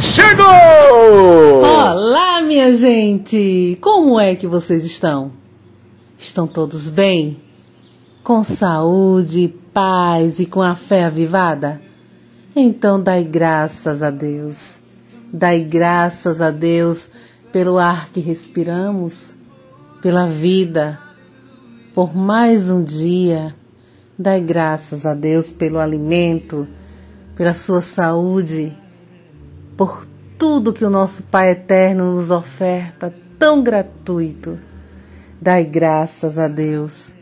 Chegou! Olá, minha gente! Como é que vocês estão? Estão todos bem? Com saúde, paz e com a fé avivada? Então dai graças a Deus. Dai graças a Deus pelo ar que respiramos, pela vida, por mais um dia. Dai graças a Deus pelo alimento, pela sua saúde, por tudo que o nosso Pai Eterno nos oferta tão gratuito. Dai graças a Deus,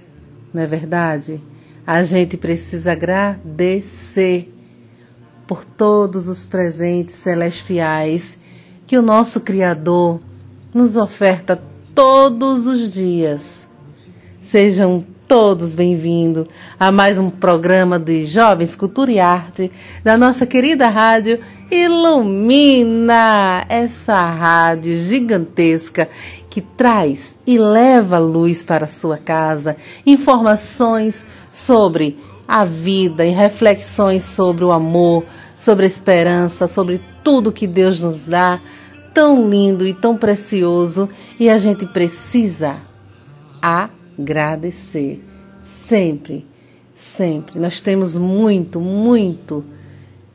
não é verdade? A gente precisa agradecer por todos os presentes celestiais que o nosso Criador nos oferta todos os dias. Sejam todos bem-vindos a mais um programa de Jovens Cultura e Arte da nossa querida rádio Ilumina, essa rádio gigantesca que traz e leva luz para a sua casa, informações sobre a vida e reflexões sobre o amor, sobre a esperança, sobre tudo que Deus nos dá, tão lindo e tão precioso, e a gente precisa agradecer. Sempre, sempre. Nós temos muito, muito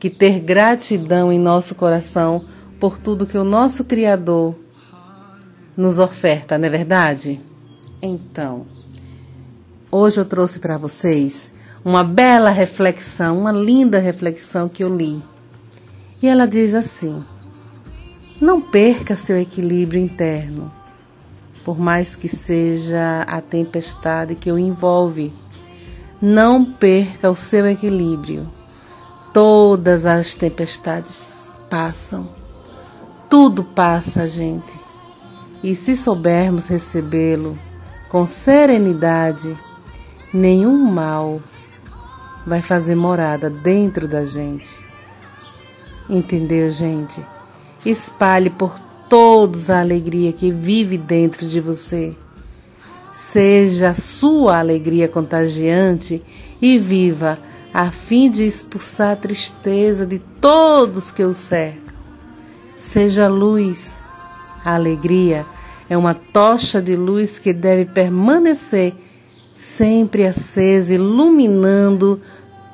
que ter gratidão em nosso coração por tudo que o nosso Criador nos oferta, não é verdade? Então, hoje eu trouxe para vocês uma bela reflexão, uma linda reflexão que eu li. E ela diz assim: Não perca seu equilíbrio interno por mais que seja a tempestade que o envolve. Não perca o seu equilíbrio. Todas as tempestades passam. Tudo passa, gente. E se soubermos recebê-lo com serenidade, nenhum mal vai fazer morada dentro da gente. Entendeu, gente? Espalhe por todos a alegria que vive dentro de você. Seja a sua alegria contagiante e viva a fim de expulsar a tristeza de todos que o cercam. Seja luz. A alegria é uma tocha de luz que deve permanecer sempre acesa, iluminando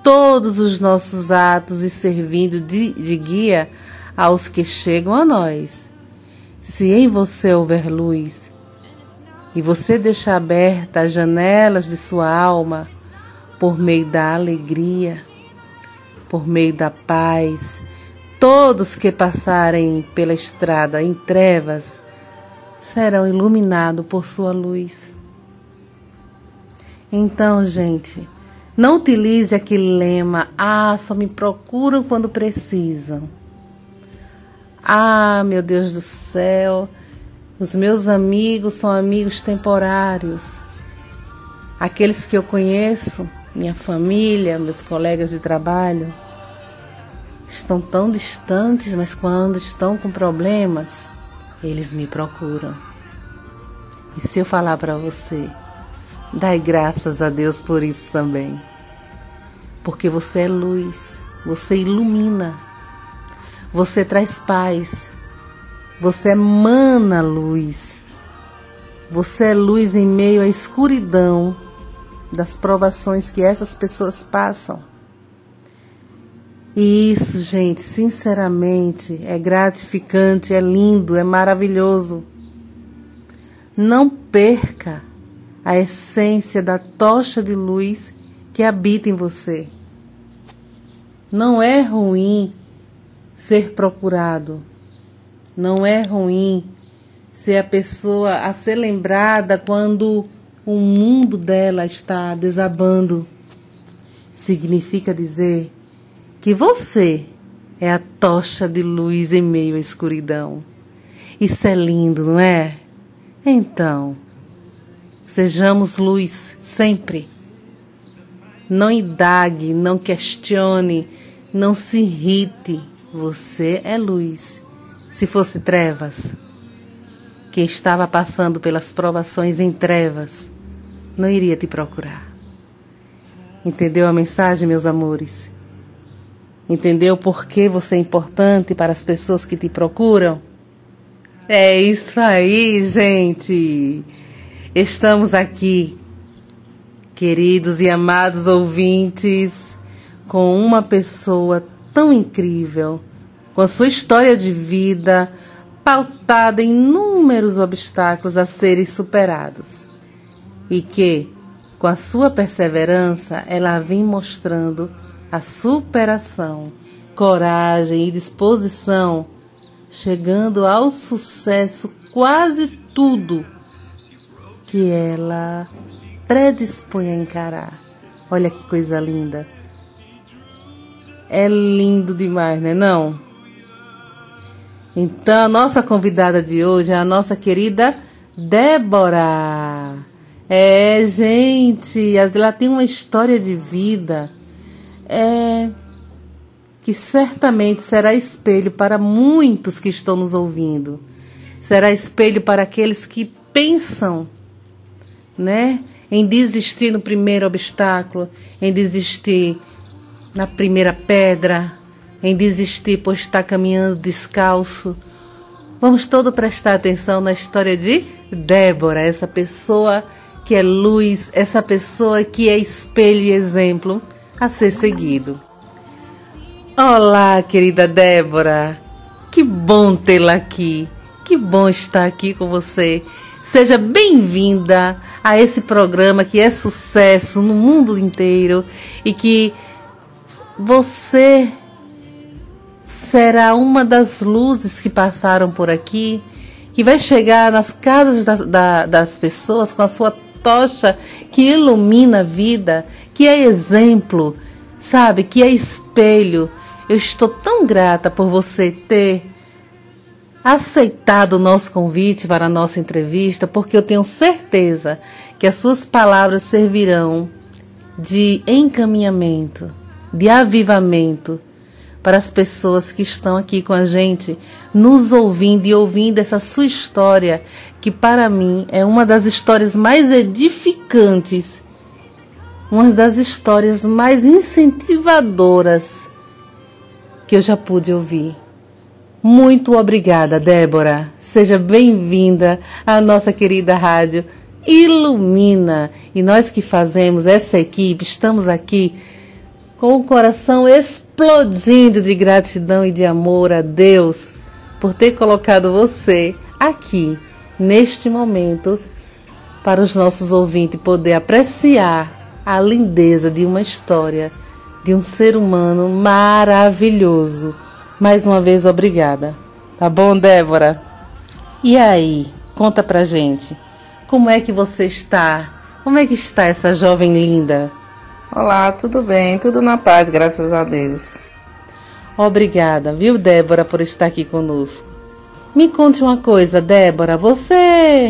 todos os nossos atos e servindo de, de guia aos que chegam a nós. Se em você houver luz e você deixar abertas as janelas de sua alma por meio da alegria, por meio da paz, todos que passarem pela estrada em trevas serão iluminados por sua luz. Então, gente, não utilize aquele lema: ah, só me procuram quando precisam. Ah, meu Deus do céu, os meus amigos são amigos temporários. Aqueles que eu conheço, minha família, meus colegas de trabalho, estão tão distantes, mas quando estão com problemas, eles me procuram. E se eu falar para você, dai graças a Deus por isso também. Porque você é luz, você ilumina você traz paz. Você emana luz. Você é luz em meio à escuridão das provações que essas pessoas passam. E isso, gente, sinceramente, é gratificante, é lindo, é maravilhoso. Não perca a essência da tocha de luz que habita em você. Não é ruim ser procurado. Não é ruim ser a pessoa a ser lembrada quando o mundo dela está desabando. Significa dizer que você é a tocha de luz em meio à escuridão. Isso é lindo, não é? Então, sejamos luz sempre. Não indague, não questione, não se irrite. Você é luz. Se fosse trevas, quem estava passando pelas provações em trevas não iria te procurar. Entendeu a mensagem, meus amores? Entendeu por que você é importante para as pessoas que te procuram? É isso aí, gente. Estamos aqui, queridos e amados ouvintes, com uma pessoa tão incrível, com a sua história de vida pautada em inúmeros obstáculos a serem superados. E que, com a sua perseverança, ela vem mostrando a superação, coragem e disposição, chegando ao sucesso quase tudo que ela predispõe a encarar. Olha que coisa linda. É lindo demais, né? Não? Então, a nossa convidada de hoje é a nossa querida Débora. É, gente, ela tem uma história de vida é, que certamente será espelho para muitos que estão nos ouvindo. Será espelho para aqueles que pensam, né, em desistir no primeiro obstáculo, em desistir na primeira pedra, em desistir por estar caminhando descalço. Vamos todo prestar atenção na história de Débora, essa pessoa que é luz, essa pessoa que é espelho e exemplo a ser seguido. Olá, querida Débora. Que bom tê-la aqui. Que bom estar aqui com você. Seja bem-vinda a esse programa que é sucesso no mundo inteiro e que você será uma das luzes que passaram por aqui, que vai chegar nas casas da, da, das pessoas com a sua tocha que ilumina a vida, que é exemplo, sabe, que é espelho. Eu estou tão grata por você ter aceitado o nosso convite para a nossa entrevista, porque eu tenho certeza que as suas palavras servirão de encaminhamento, de avivamento para as pessoas que estão aqui com a gente, nos ouvindo e ouvindo essa sua história, que para mim é uma das histórias mais edificantes, uma das histórias mais incentivadoras que eu já pude ouvir. Muito obrigada, Débora. Seja bem-vinda à nossa querida rádio Ilumina. E nós que fazemos essa equipe, estamos aqui com o coração explodindo de gratidão e de amor a Deus por ter colocado você aqui, neste momento, para os nossos ouvintes poder apreciar a lindeza de uma história de um ser humano maravilhoso. Mais uma vez, obrigada. Tá bom, Débora? E aí, conta pra gente, como é que você está? Como é que está essa jovem linda? Olá, tudo bem? Tudo na paz, graças a Deus. Obrigada, viu, Débora, por estar aqui conosco. Me conte uma coisa, Débora, você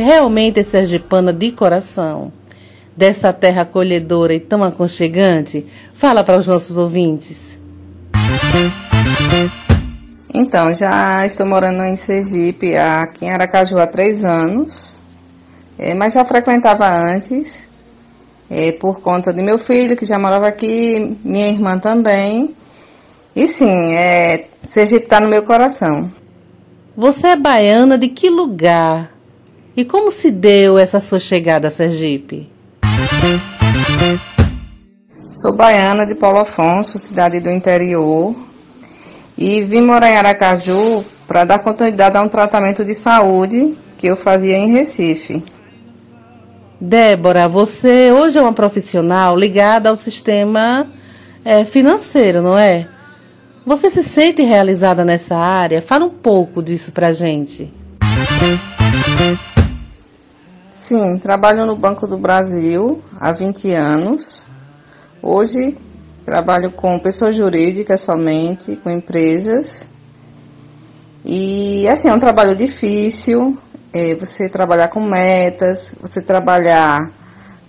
realmente é sergipana de coração? Dessa terra acolhedora e tão aconchegante? Fala para os nossos ouvintes. Então, já estou morando em Sergipe, aqui em Aracaju, há três anos, é, mas já frequentava antes é, por conta de meu filho, que já morava aqui, minha irmã também. E sim, é, Sergipe está no meu coração. Você é baiana de que lugar? E como se deu essa sua chegada a Sergipe? Sou baiana de Paulo Afonso, cidade do interior, e vim morar em Aracaju para dar continuidade a um tratamento de saúde que eu fazia em Recife. Débora, você hoje é uma profissional ligada ao sistema é, financeiro, não é? Você se sente realizada nessa área? Fala um pouco disso pra gente. Sim, trabalho no Banco do Brasil há 20 anos. Hoje trabalho com pessoas jurídicas somente, com empresas. E assim, é um trabalho difícil, é, você trabalhar com metas, você trabalhar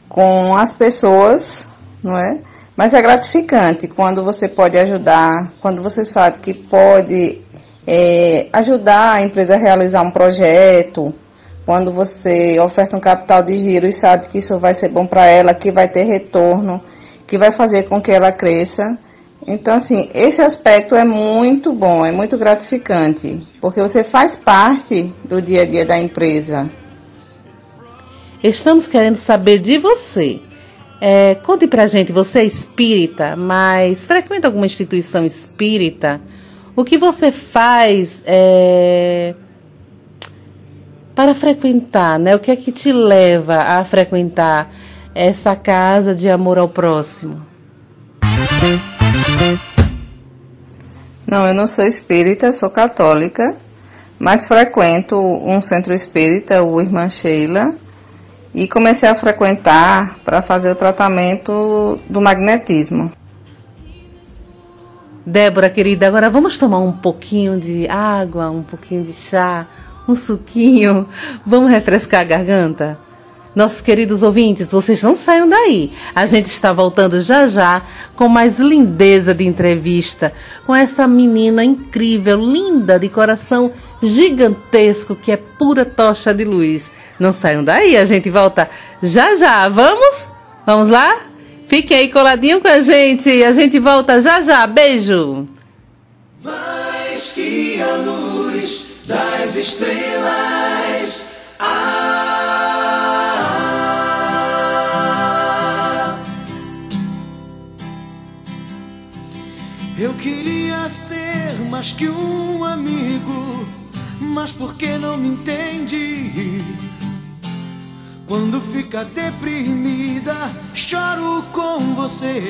com as pessoas, não é? Mas é gratificante quando você pode ajudar, quando você sabe que pode é, ajudar a empresa a realizar um projeto, quando você oferta um capital de giro e sabe que isso vai ser bom para ela, que vai ter retorno, que vai fazer com que ela cresça. Então, assim, esse aspecto é muito bom, é muito gratificante, porque você faz parte do dia a dia da empresa. Estamos querendo saber de você. É, conte pra gente, você é espírita, mas frequenta alguma instituição espírita? O que você faz é, para frequentar, né? O que é que te leva a frequentar essa casa de amor ao próximo? Não, eu não sou espírita, sou católica, mas frequento um centro espírita, o Irmã Sheila, e comecei a frequentar para fazer o tratamento do magnetismo. Débora, querida, agora vamos tomar um pouquinho de água, um pouquinho de chá, um suquinho. Vamos refrescar a garganta? Nossos queridos ouvintes, vocês não saiam daí. A gente está voltando já já com mais lindeza de entrevista com essa menina incrível, linda, de coração gigantesco, que é pura tocha de luz. Não saiam daí, a gente volta já já. Vamos? Vamos lá? Fiquem aí coladinho com a gente. A gente volta já já. Beijo. Mais que a luz das estrelas. Ah. Eu queria ser mais que um amigo, mas por que não me entende? Quando fica deprimida, choro com você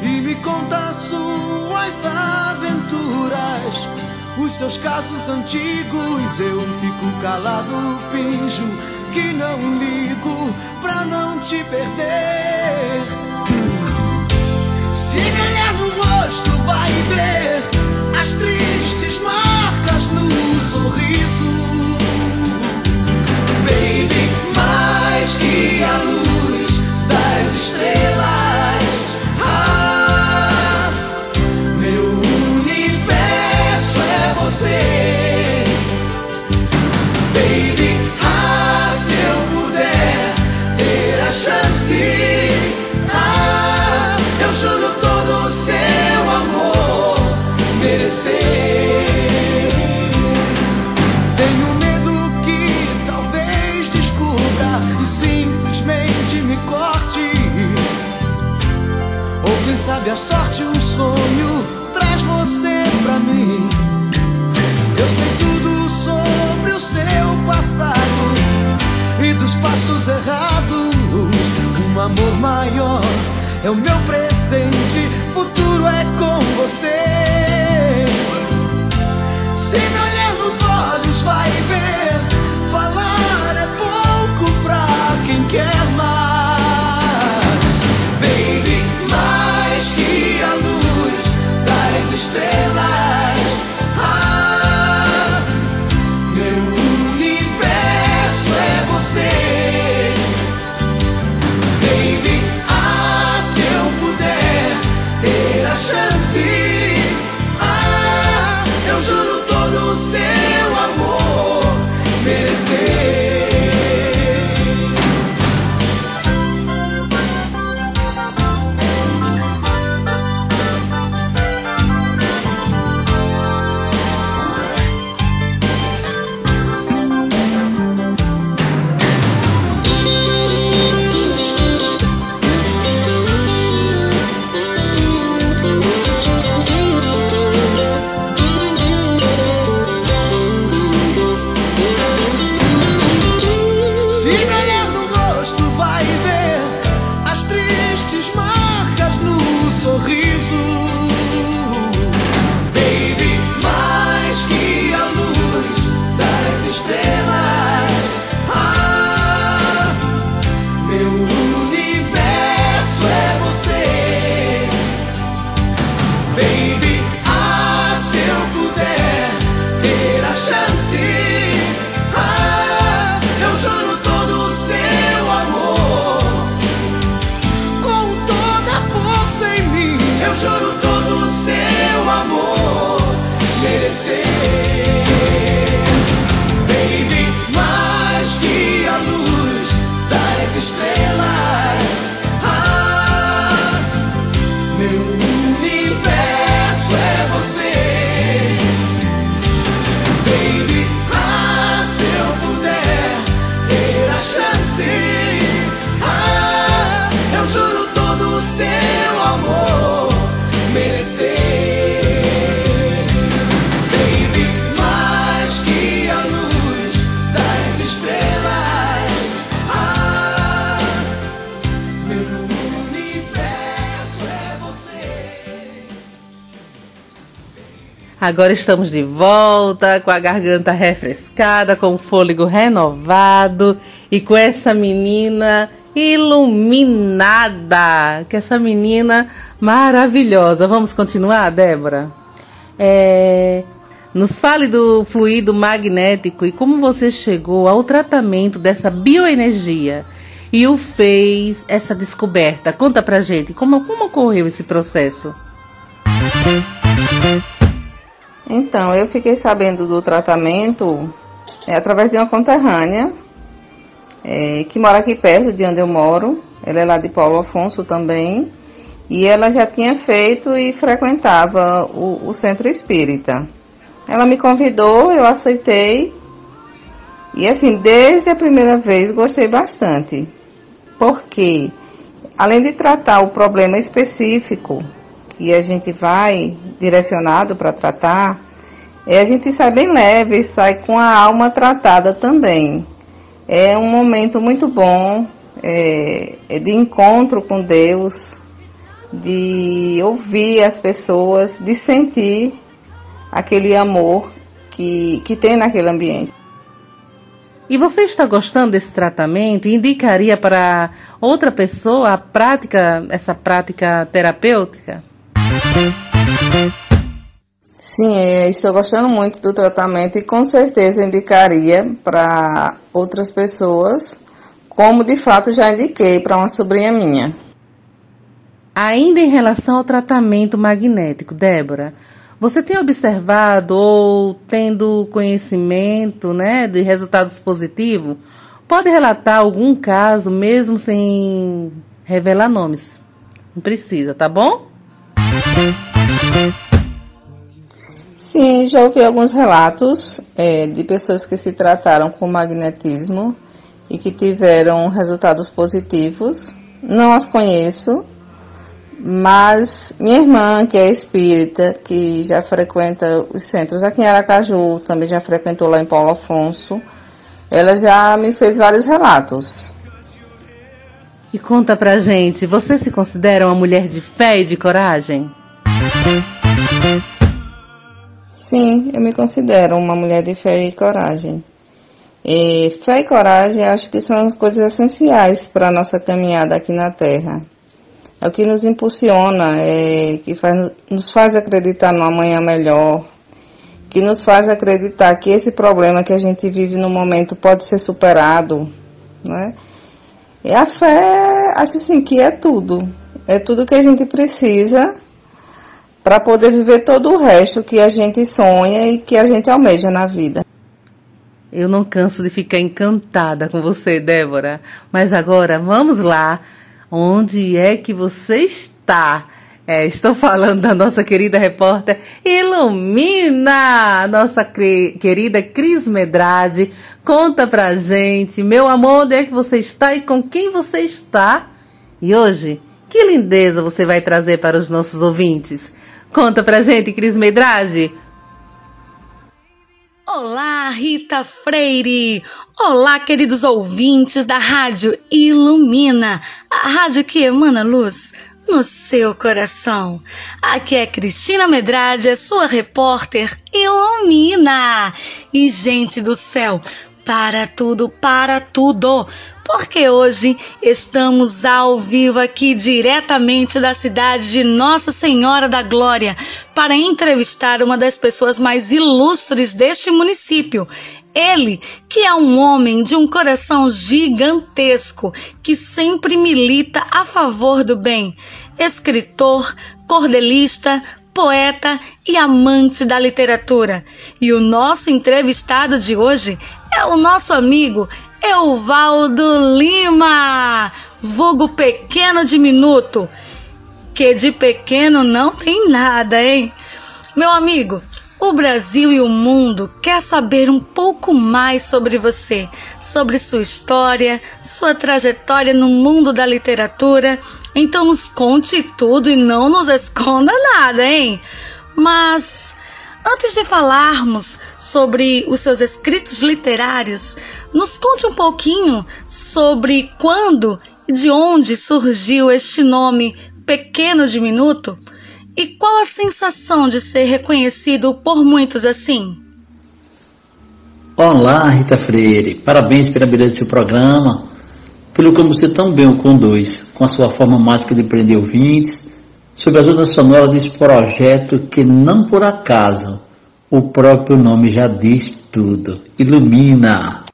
e me conta suas aventuras, os seus casos antigos. Eu fico calado, finjo que não ligo pra não te perder. Rosto, vai ver as tristes marcas no sorriso. Baby, mais que a luz das estrelas. Sorte, um sonho traz você pra mim. Eu sei tudo sobre o seu passado e dos passos errados. Um amor maior é o meu presente, futuro é com você. Se me olhar nos olhos, vai Agora estamos de volta com a garganta refrescada, com o fôlego renovado e com essa menina iluminada, que essa menina maravilhosa. Vamos continuar, Débora? É, nos fale do fluido magnético e como você chegou ao tratamento dessa bioenergia e o fez essa descoberta. Conta pra gente como, como ocorreu esse processo. Então, eu fiquei sabendo do tratamento é, através de uma conterrânea é, que mora aqui perto de onde eu moro. Ela é lá de Paulo Afonso também. E ela já tinha feito e frequentava o, o centro espírita. Ela me convidou, eu aceitei. E assim, desde a primeira vez gostei bastante. Porque, além de tratar o problema específico que a gente vai direcionado para tratar, é, a gente sai bem leve, sai com a alma tratada também. É um momento muito bom é, é de encontro com Deus, de ouvir as pessoas, de sentir aquele amor que, que tem naquele ambiente. E você está gostando desse tratamento? Indicaria para outra pessoa a prática, essa prática terapêutica? Sim, estou gostando muito do tratamento e com certeza indicaria para outras pessoas, como de fato já indiquei para uma sobrinha minha. Ainda em relação ao tratamento magnético, Débora, você tem observado ou tendo conhecimento né, de resultados positivos? Pode relatar algum caso, mesmo sem revelar nomes. Não precisa, tá bom? Sim, já ouvi alguns relatos é, de pessoas que se trataram com magnetismo e que tiveram resultados positivos. Não as conheço, mas minha irmã, que é espírita, que já frequenta os centros aqui em Aracaju, também já frequentou lá em Paulo Afonso, ela já me fez vários relatos. E conta pra gente, você se considera uma mulher de fé e de coragem? Sim, eu me considero uma mulher de fé e coragem. E fé e coragem acho que são as coisas essenciais para a nossa caminhada aqui na Terra. É o que nos impulsiona, é, que faz, nos faz acreditar numa amanhã melhor, que nos faz acreditar que esse problema que a gente vive no momento pode ser superado, né? E a fé, acho assim, que é tudo. É tudo que a gente precisa para poder viver todo o resto que a gente sonha e que a gente almeja na vida. Eu não canso de ficar encantada com você, Débora. Mas agora vamos lá. Onde é que você está? É, estou falando da nossa querida repórter Ilumina, nossa querida Cris Medrade. Conta pra gente, meu amor, onde é que você está e com quem você está? E hoje, que lindeza você vai trazer para os nossos ouvintes? Conta pra gente, Cris Medrade. Olá, Rita Freire! Olá, queridos ouvintes da Rádio Ilumina, a rádio que emana luz no seu coração. Aqui é Cristina Medrade, sua repórter Ilumina. E, gente do céu, para tudo, para tudo porque hoje estamos ao vivo aqui diretamente da cidade de Nossa Senhora da Glória para entrevistar uma das pessoas mais ilustres deste município. Ele, que é um homem de um coração gigantesco, que sempre milita a favor do bem. Escritor, cordelista, poeta e amante da literatura. E o nosso entrevistado de hoje é o nosso amigo Euvaldo Lima, vulgo pequeno diminuto, que de pequeno não tem nada, hein? Meu amigo, o Brasil e o mundo quer saber um pouco mais sobre você, sobre sua história, sua trajetória no mundo da literatura. Então nos conte tudo e não nos esconda nada, hein? Mas antes de falarmos sobre os seus escritos literários, nos conte um pouquinho sobre quando e de onde surgiu este nome Pequeno Diminuto. E qual a sensação de ser reconhecido por muitos assim? Olá, Rita Freire. Parabéns pela beleza do seu programa, pelo como você tão bem o conduz, com a sua forma mágica de prender ouvintes, sobre as ondas sonoras desse projeto que não por acaso o próprio nome já diz tudo. Ilumina!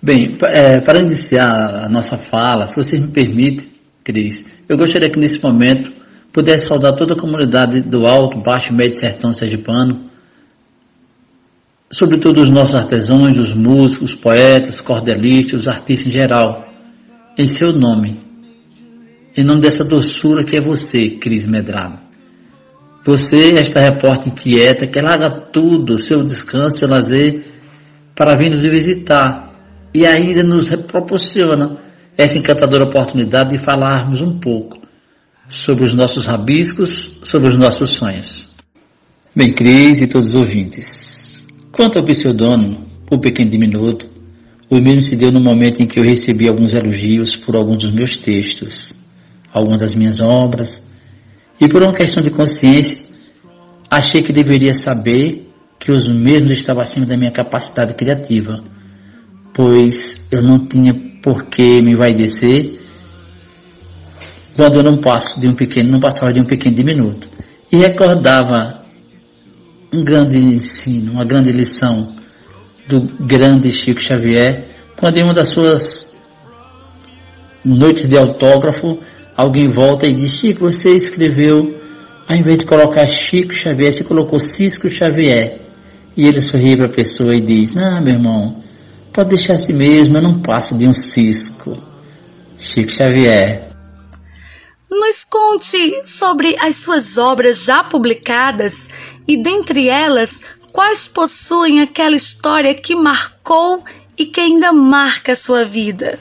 Bem, é, para iniciar a nossa fala, se vocês me permitem, Cris, eu gostaria que nesse momento pudesse saudar toda a comunidade do Alto, Baixo e Médio Sertão Sergipano, sobretudo os nossos artesãos, os músicos, os poetas, cordelistas, os artistas em geral, em seu nome, em nome dessa doçura que é você, Cris Medrado. Você, esta repórter inquieta, que larga tudo, seu descanso, seu lazer, para vir nos visitar e ainda nos proporciona essa encantadora oportunidade de falarmos um pouco sobre os nossos rabiscos, sobre os nossos sonhos. Bem, Cris e todos os ouvintes, quanto ao pseudônimo, o pequeno diminuto, o mesmo se deu no momento em que eu recebi alguns elogios por alguns dos meus textos, algumas das minhas obras, e por uma questão de consciência, achei que deveria saber que os mesmos estavam acima da minha capacidade criativa, pois eu não tinha por que me vaidecer quando eu não passo de um pequeno, não passava de um pequeno diminuto. E recordava um grande ensino, uma grande lição do grande Chico Xavier, quando em uma das suas noites de autógrafo, alguém volta e diz, Chico, você escreveu, ao invés de colocar Chico Xavier, você colocou Cisco Xavier. E ele sorri para a pessoa e diz, não, meu irmão, pode deixar assim mesmo, eu não passo de um cisco. Chico Xavier. Nos conte sobre as suas obras já publicadas e, dentre elas, quais possuem aquela história que marcou e que ainda marca a sua vida.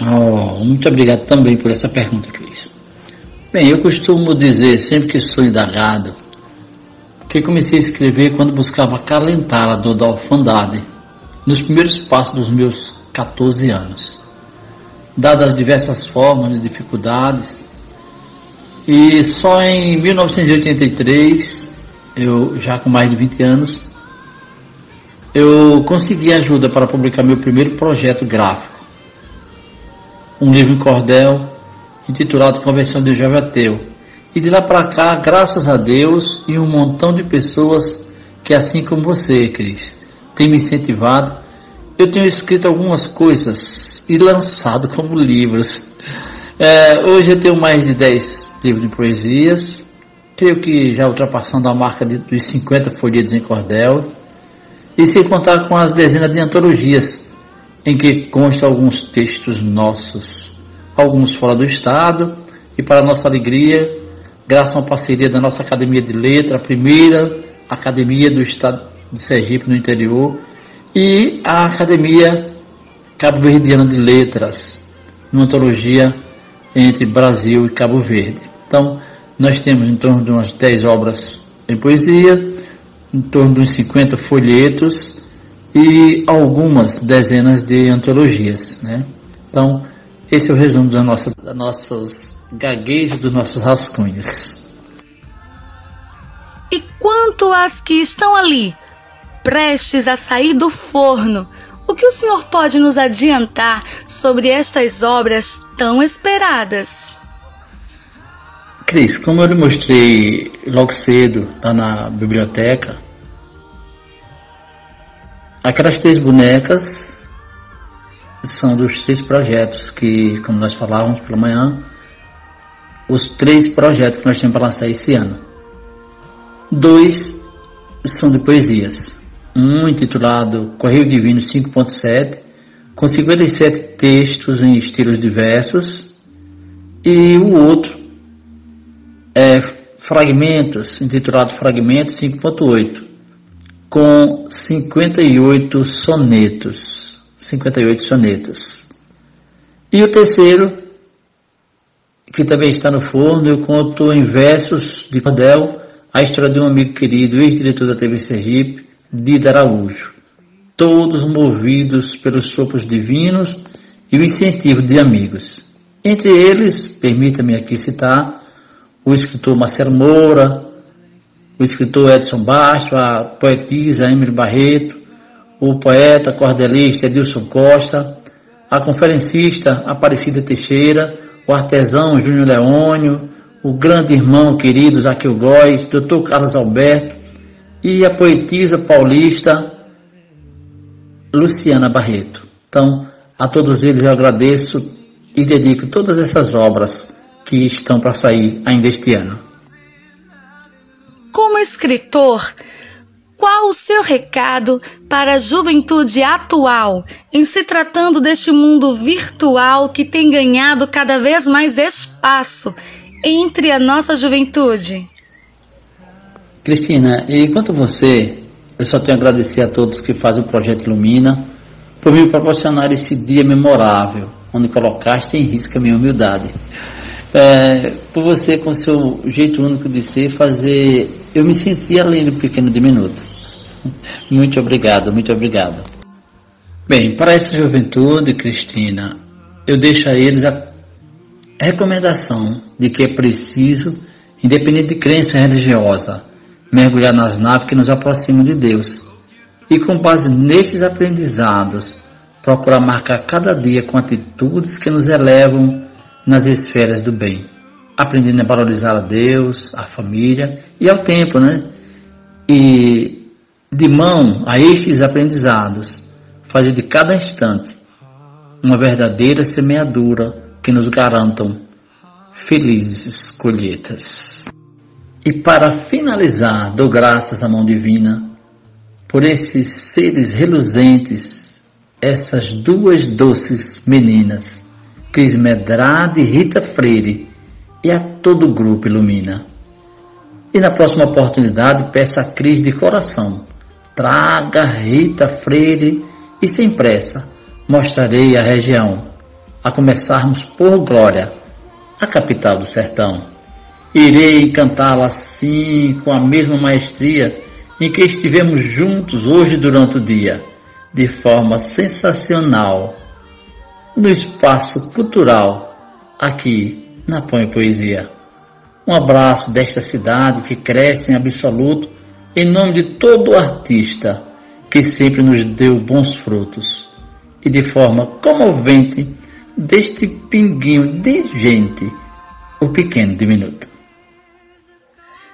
Oh, muito obrigado também por essa pergunta, Cris. Bem, eu costumo dizer, sempre que sou indagado, que comecei a escrever quando buscava acalentar a dor da orfandade, nos primeiros passos dos meus 14 anos dadas as diversas formas de dificuldades. E só em 1983, eu já com mais de 20 anos, eu consegui ajuda para publicar meu primeiro projeto gráfico. Um livro em cordel intitulado Convenção de Jovem Ateu. E de lá para cá, graças a Deus e um montão de pessoas que, assim como você, Cris, tem me incentivado, eu tenho escrito algumas coisas e lançado como livros. É, hoje eu tenho mais de 10 livros de poesias, creio que já ultrapassando a marca de, dos 50 folhetos em cordel, e sem contar com as dezenas de antologias, em que constam alguns textos nossos, alguns fora do Estado, e para nossa alegria, graças a uma parceria da nossa Academia de Letra, a primeira Academia do Estado de Sergipe no interior, e a Academia Cabo Verdeana de Letras, uma antologia entre Brasil e Cabo Verde. Então, nós temos em torno de umas 10 obras em poesia, em torno de uns 50 folhetos e algumas dezenas de antologias. Né? Então, esse é o resumo da nossa, da nossos gaguejos, dos nossos rascunhos. E quanto às que estão ali, prestes a sair do forno, o que o senhor pode nos adiantar sobre estas obras tão esperadas? Cris, como eu lhe mostrei logo cedo lá na biblioteca, aquelas três bonecas são dos três projetos que, como nós falávamos pela manhã, os três projetos que nós temos para lançar esse ano. Dois são de poesias. Um intitulado Correio Divino 5.7, com 57 textos em estilos diversos, e o outro é Fragmentos, intitulado Fragmentos 5.8, com 58 sonetos. 58 sonetos. E o terceiro, que também está no forno, eu conto em versos de cordel a história de um amigo querido, ex-diretor da TV Sergipe, Dida Araújo. Todos movidos pelos sopros divinos e o incentivo de amigos. Entre eles, permita-me aqui citar o escritor Marcelo Moura, o escritor Edson Basto, a poetisa Emily Barreto, o poeta cordelista Edilson Costa, a conferencista Aparecida Teixeira, o artesão Júnior Leônio, o grande irmão querido Zaqueu Góes, Dr. Carlos Alberto e a poetisa paulista Luciana Barreto. Então, a todos eles eu agradeço e dedico todas essas obras que estão para sair ainda este ano. Como escritor, qual o seu recado para a juventude atual em se tratando deste mundo virtual que tem ganhado cada vez mais espaço entre a nossa juventude? Cristina, enquanto você, eu só tenho a agradecer a todos que fazem o projeto Ilumina por me proporcionar esse dia memorável, onde colocaste em risco a minha humildade. É, por você, com seu jeito único de ser, fazer eu me senti além do pequeno diminuto. Muito obrigado, muito obrigado. Bem, para essa juventude, Cristina, eu deixo a eles a recomendação de que é preciso, independente de crença religiosa, mergulhar nas naves que nos aproximam de Deus e, com base nestes aprendizados, procurar marcar cada dia com atitudes que nos elevam nas esferas do bem aprendendo a valorizar a Deus, a família e ao tempo, né? E de mão a estes aprendizados, fazer de cada instante uma verdadeira semeadura que nos garantam felizes colheitas. E para finalizar, dou graças à mão divina por esses seres reluzentes, essas duas doces meninas, Cris Medrade e Rita Freire, e a todo o grupo Ilumina. E na próxima oportunidade peço a Cris de coração, traga Rita Freire e sem pressa mostrarei a região, a começarmos por Glória, a capital do sertão. Irei cantá-la assim, com a mesma maestria em que estivemos juntos hoje durante o dia, de forma sensacional, no espaço cultural, aqui na Põe Poesia. Um abraço desta cidade que cresce em absoluto, em nome de todo artista que sempre nos deu bons frutos, e de forma comovente deste pinguinho de gente, o pequeno diminuto.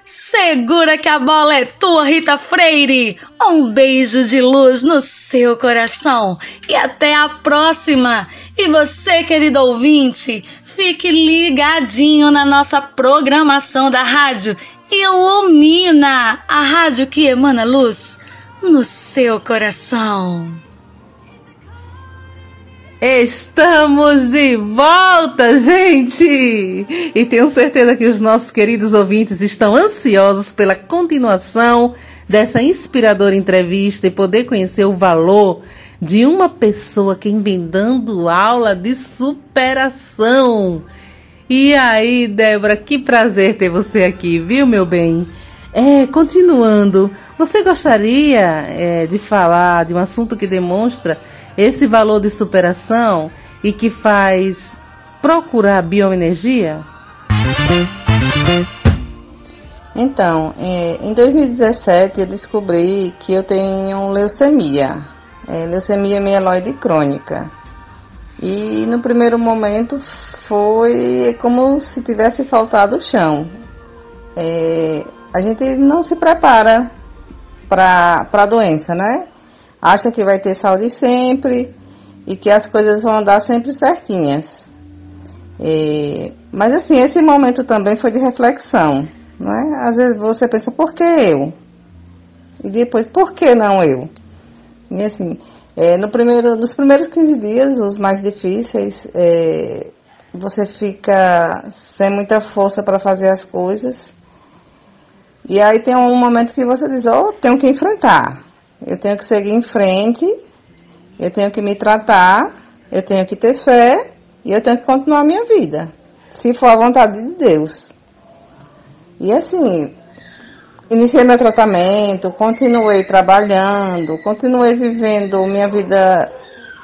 Segura que a bola é tua, Rita Freire. Um beijo de luz no seu coração e até a próxima. E você, querido ouvinte, fique ligadinho na nossa programação da rádio Ilumina, a rádio que emana luz no seu coração. Estamos de volta, gente! E tenho certeza que os nossos queridos ouvintes estão ansiosos pela continuação dessa inspiradora entrevista e poder conhecer o valor de uma pessoa que vem dando aula de superação. E aí, Débora, que prazer ter você aqui, viu, meu bem? É, continuando, você gostaria é, de falar de um assunto que demonstra esse valor de superação e que faz procurar bioenergia? Então, é, em 2017 eu descobri que eu tenho leucemia, é, leucemia mieloide crônica. E no primeiro momento foi como se tivesse faltado o chão. É, a gente não se prepara para a doença, né? acha que vai ter saúde sempre e que as coisas vão andar sempre certinhas. É, mas assim, esse momento também foi de reflexão. não é? Às vezes você pensa, por que eu? E depois, por que não eu? E assim, é, no primeiro, nos primeiros 15 dias, os mais difíceis, é, você fica sem muita força para fazer as coisas. E aí tem um momento que você diz, oh, tenho que enfrentar. Eu tenho que seguir em frente, eu tenho que me tratar, eu tenho que ter fé e eu tenho que continuar a minha vida. Se for a vontade de Deus. E assim, iniciei meu tratamento, continuei trabalhando, continuei vivendo minha vida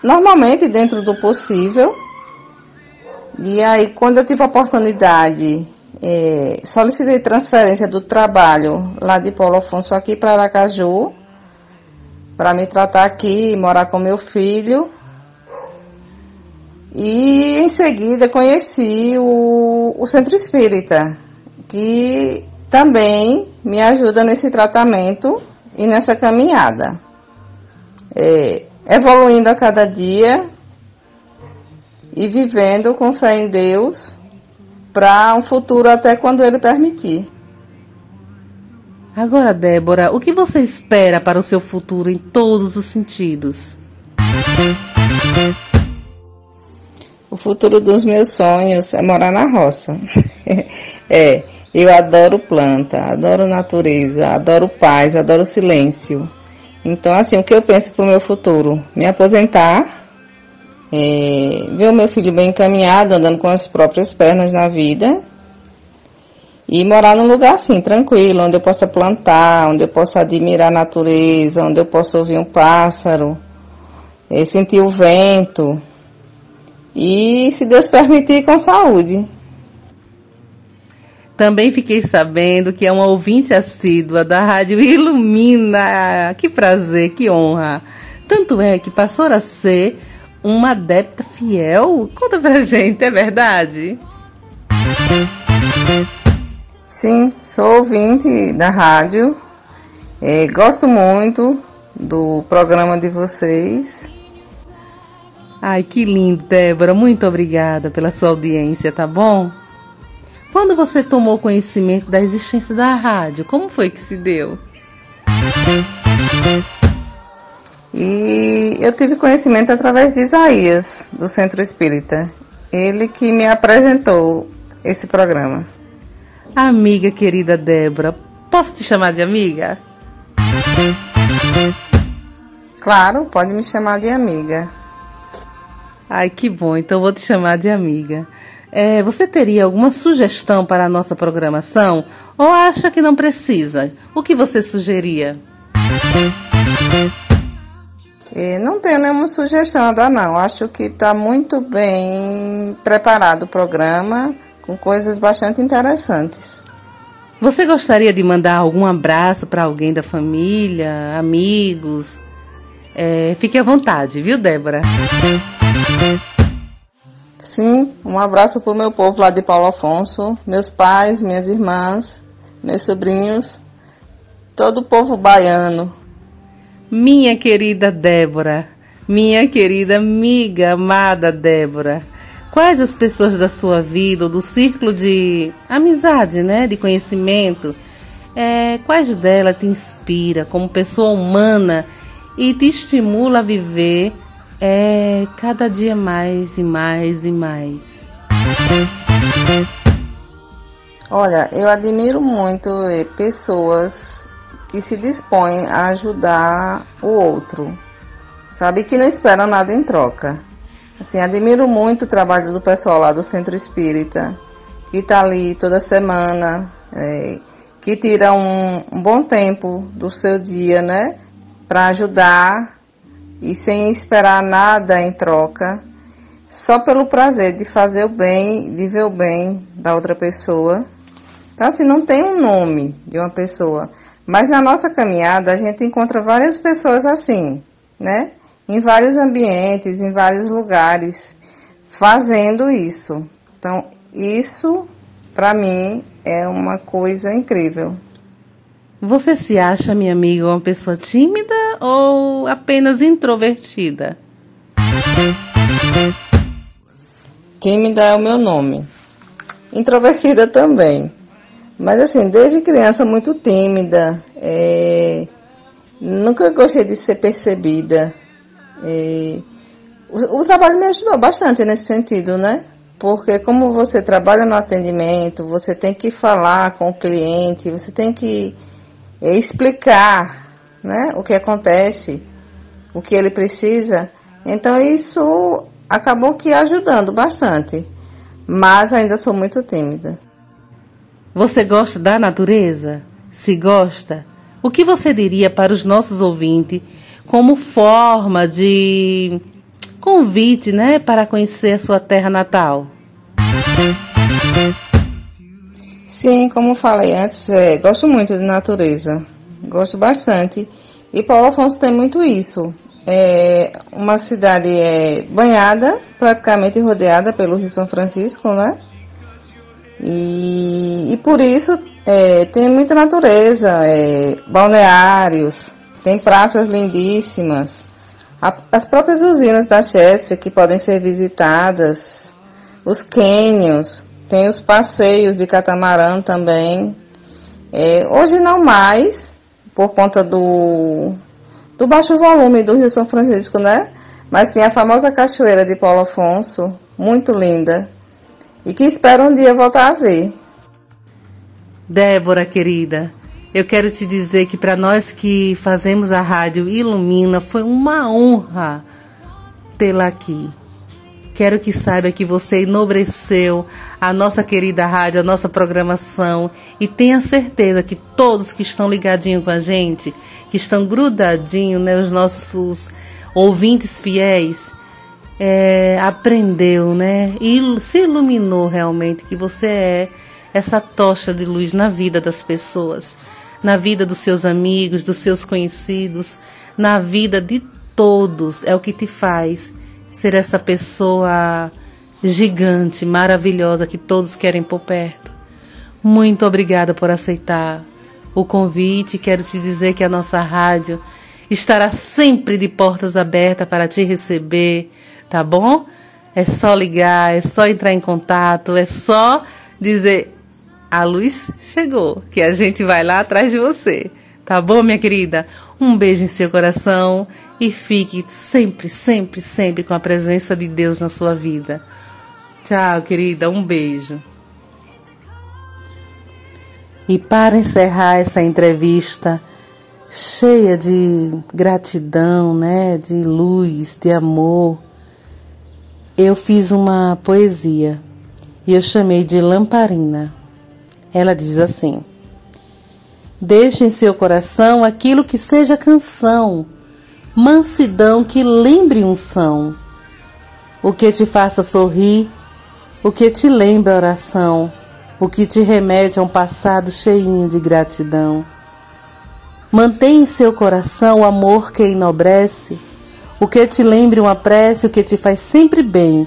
normalmente dentro do possível. E aí, quando eu tive a oportunidade, é, solicitei transferência do trabalho lá de Paulo Afonso aqui para Aracaju, para me tratar aqui, morar com meu filho. E em seguida conheci o, o Centro Espírita, que também me ajuda nesse tratamento e nessa caminhada. É, evoluindo a cada dia e vivendo com fé em Deus para um futuro até quando Ele permitir. Agora, Débora, o que você espera para o seu futuro em todos os sentidos? O futuro dos meus sonhos é morar na roça. é, eu adoro planta, adoro natureza, adoro paz, adoro silêncio. Então, assim, o que eu penso para o meu futuro? Me aposentar, é, ver o meu filho bem encaminhado, andando com as próprias pernas na vida. E morar num lugar assim, tranquilo, onde eu possa plantar, onde eu possa admirar a natureza, onde eu possa ouvir um pássaro, é, sentir o vento. E, se Deus permitir, com saúde. Também fiquei sabendo que é uma ouvinte assídua da Rádio Ilumina. Que prazer, que honra. Tanto é que passou a ser uma adepta fiel. Conta pra gente, é verdade? Sim, sou ouvinte da rádio. É, gosto muito do programa de vocês. Ai, que lindo, Débora. Muito obrigada pela sua audiência, tá bom? Quando você tomou conhecimento da existência da rádio, como foi que se deu? E eu tive conhecimento através de Isaías, do Centro Espírita. Ele que me apresentou esse programa. Amiga querida Débora, posso te chamar de amiga? Claro, pode me chamar de amiga. Ai, que bom, então vou te chamar de amiga. É, você teria alguma sugestão para a nossa programação? Ou acha que não precisa? O que você sugeria? É, não tenho nenhuma sugestão a dar, não. Acho que está muito bem preparado o programa, com coisas bastante interessantes. Você gostaria de mandar algum abraço para alguém da família, amigos? É, fique à vontade, viu, Débora? Sim, um abraço para o meu povo lá de Paulo Afonso, meus pais, minhas irmãs, meus sobrinhos, todo o povo baiano. Minha querida Débora, minha querida amiga, amada Débora, quais as pessoas da sua vida, ou do círculo de amizade, né, de conhecimento, é, quais delas te inspira como pessoa humana e te estimula a viver é cada dia mais e mais e mais. Olha, eu admiro muito eh, pessoas que se dispõem a ajudar o outro, sabe? Que não esperam nada em troca. Assim, admiro muito o trabalho do pessoal lá do Centro Espírita, que está ali toda semana, é, que tira um, um bom tempo do seu dia, né? Para ajudar e sem esperar nada em troca, só pelo prazer de fazer o bem, de ver o bem da outra pessoa. Então, assim, não tem um nome de uma pessoa. Mas na nossa caminhada a gente encontra várias pessoas assim, né? Em vários ambientes, em vários lugares, fazendo isso. Então, isso, para mim, é uma coisa incrível. Você se acha, minha amiga, uma pessoa tímida ou apenas introvertida? Tímida é o meu nome. Introvertida também. Mas assim, desde criança muito tímida, é, nunca gostei de ser percebida. É, o, o, trabalho me ajudou bastante nesse sentido, né? Porque como você trabalha no atendimento, você tem que falar com o cliente, você tem que explicar né, o que acontece, o que ele precisa. Então isso acabou que ajudando bastante. Mas ainda sou muito tímida. Você gosta da natureza? Se gosta, o que você diria para os nossos ouvintes como forma de convite, né, para conhecer a sua terra natal? Sim, como falei antes, é, gosto muito de natureza, gosto bastante. E Paulo Afonso tem muito isso. É uma cidade é, banhada, praticamente rodeada pelo Rio São Francisco, né? E, e por isso é, tem muita natureza, é, balneários, tem praças lindíssimas, a, as próprias usinas da Chester que podem ser visitadas, os cânions, tem os passeios de catamarã também. É, hoje não mais, por conta do, do baixo volume do Rio São Francisco, né? Mas tem a famosa cachoeira de Paulo Afonso, muito linda e que espero um dia voltar a ver. Débora, querida, eu quero te dizer que para nós que fazemos a rádio Ilumina foi uma honra tê-la aqui. Quero que saiba que você enobreceu a nossa querida rádio, a nossa programação e tenha certeza que todos que estão ligadinhos com a gente, que estão grudadinhos, né, os nossos ouvintes fiéis, é, aprendeu, né? E se iluminou realmente que você é essa tocha de luz na vida das pessoas, na vida dos seus amigos, dos seus conhecidos, na vida de todos. É o que te faz ser essa pessoa gigante, maravilhosa que todos querem por perto. Muito obrigada por aceitar o convite. Quero te dizer que a nossa rádio estará sempre de portas abertas para te receber, tá bom? É só ligar, é só entrar em contato, é só dizer a luz chegou, que a gente vai lá atrás de você. Tá bom, minha querida? Um beijo em seu coração e fique sempre, sempre, sempre com a presença de Deus na sua vida. Tchau, querida, um beijo. E para encerrar essa entrevista cheia de gratidão, né, de luz, de amor, eu fiz uma poesia e eu chamei de Lamparina. Ela diz assim: Deixe em seu coração aquilo que seja canção, mansidão que lembre unção, o que te faça sorrir, o que te lembre a oração, o que te remete a um passado cheinho de gratidão. Mantém em seu coração o amor que enobrece, o que te lembre uma prece, o que te faz sempre bem.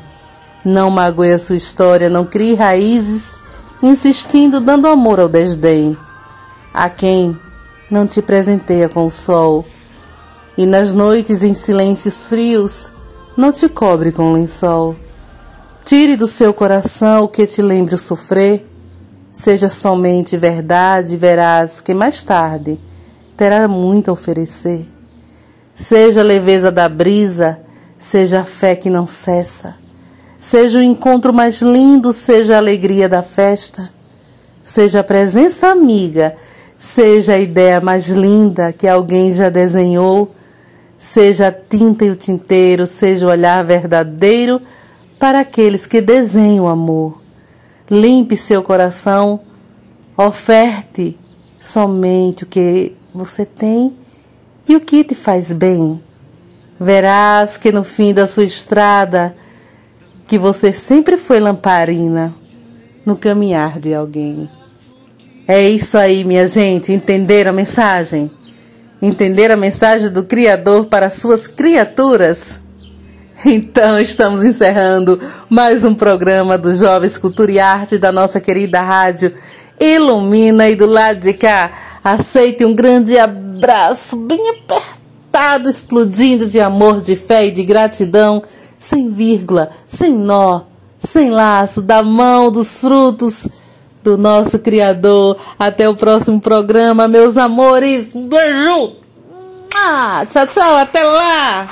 Não magoe a sua história, não crie raízes, insistindo, dando amor ao desdém. A quem não te presenteia com o sol, e nas noites em silêncios frios, não te cobre com lençol. Tire do seu coração o que te lembre o sofrer, seja somente verdade, verás que mais tarde terá muito a oferecer. Seja a leveza da brisa, seja a fé que não cessa. Seja o encontro mais lindo, seja a alegria da festa. Seja a presença amiga, seja a ideia mais linda que alguém já desenhou. Seja a tinta e o tinteiro, seja o olhar verdadeiro para aqueles que desenham o amor. Limpe seu coração, oferte somente o que você tem e o que te faz bem? Verás que no fim da sua estrada, que você sempre foi lamparina no caminhar de alguém. É isso aí, minha gente. Entenderam a mensagem? Entender a mensagem do Criador para suas criaturas? Então, estamos encerrando mais um programa do Jovens Cultura e Arte da nossa querida rádio Ilumina e do lado de cá Aceite um grande abraço, bem apertado, explodindo de amor, de fé e de gratidão, sem vírgula, sem nó, sem laço, da mão dos frutos do nosso Criador. Até o próximo programa, meus amores. Beijo! Tchau, tchau, até lá!